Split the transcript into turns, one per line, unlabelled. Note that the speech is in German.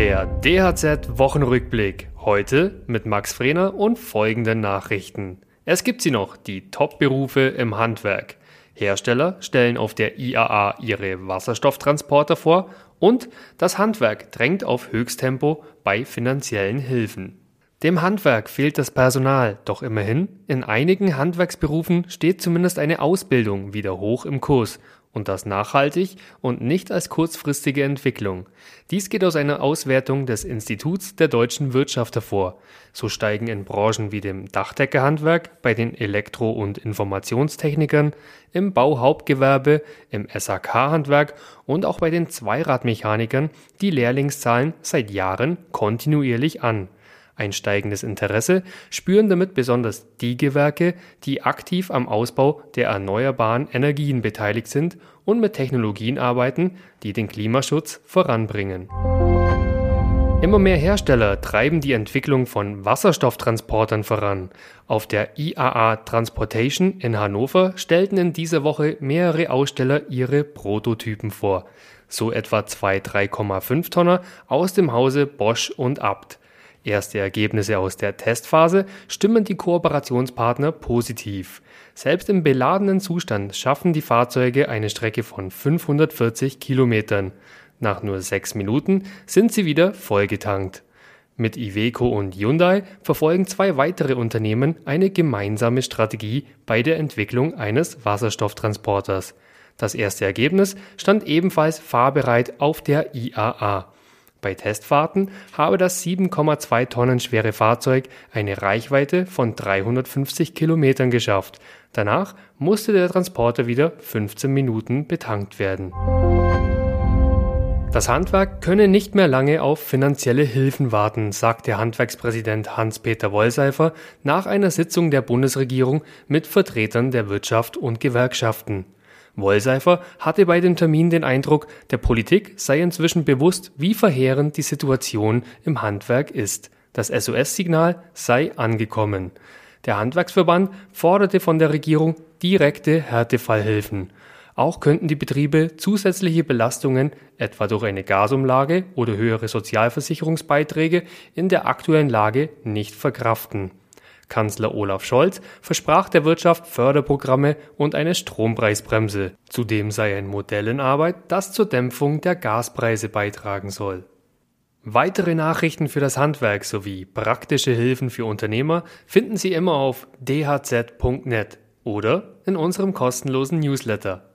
Der DHZ Wochenrückblick. Heute mit Max Frehner und folgenden Nachrichten. Es gibt sie noch, die Top-Berufe im Handwerk. Hersteller stellen auf der IAA ihre Wasserstofftransporter vor und das Handwerk drängt auf Höchsttempo bei finanziellen Hilfen. Dem Handwerk fehlt das Personal, doch immerhin, in einigen Handwerksberufen steht zumindest eine Ausbildung wieder hoch im Kurs und das nachhaltig und nicht als kurzfristige Entwicklung. Dies geht aus einer Auswertung des Instituts der deutschen Wirtschaft hervor. So steigen in Branchen wie dem Dachdeckerhandwerk, bei den Elektro- und Informationstechnikern, im Bauhauptgewerbe, im SAK-Handwerk und auch bei den Zweiradmechanikern die Lehrlingszahlen seit Jahren kontinuierlich an. Ein steigendes Interesse spüren damit besonders die Gewerke, die aktiv am Ausbau der erneuerbaren Energien beteiligt sind und mit Technologien arbeiten, die den Klimaschutz voranbringen. Immer mehr Hersteller treiben die Entwicklung von Wasserstofftransportern voran. Auf der IAA Transportation in Hannover stellten in dieser Woche mehrere Aussteller ihre Prototypen vor. So etwa zwei 3,5 Tonner aus dem Hause Bosch und Abt. Erste Ergebnisse aus der Testphase stimmen die Kooperationspartner positiv. Selbst im beladenen Zustand schaffen die Fahrzeuge eine Strecke von 540 Kilometern. Nach nur sechs Minuten sind sie wieder vollgetankt. Mit Iveco und Hyundai verfolgen zwei weitere Unternehmen eine gemeinsame Strategie bei der Entwicklung eines Wasserstofftransporters. Das erste Ergebnis stand ebenfalls fahrbereit auf der IAA. Bei Testfahrten habe das 7,2 Tonnen schwere Fahrzeug eine Reichweite von 350 Kilometern geschafft. Danach musste der Transporter wieder 15 Minuten betankt werden. Das Handwerk könne nicht mehr lange auf finanzielle Hilfen warten, sagt der Handwerkspräsident Hans-Peter Wollseifer nach einer Sitzung der Bundesregierung mit Vertretern der Wirtschaft und Gewerkschaften. Wollseifer hatte bei dem Termin den Eindruck, der Politik sei inzwischen bewusst, wie verheerend die Situation im Handwerk ist. Das SOS-Signal sei angekommen. Der Handwerksverband forderte von der Regierung direkte Härtefallhilfen. Auch könnten die Betriebe zusätzliche Belastungen, etwa durch eine Gasumlage oder höhere Sozialversicherungsbeiträge, in der aktuellen Lage nicht verkraften. Kanzler Olaf Scholz versprach der Wirtschaft Förderprogramme und eine Strompreisbremse. Zudem sei ein Modell in Arbeit, das zur Dämpfung der Gaspreise beitragen soll. Weitere Nachrichten für das Handwerk sowie praktische Hilfen für Unternehmer finden Sie immer auf dhz.net oder in unserem kostenlosen Newsletter.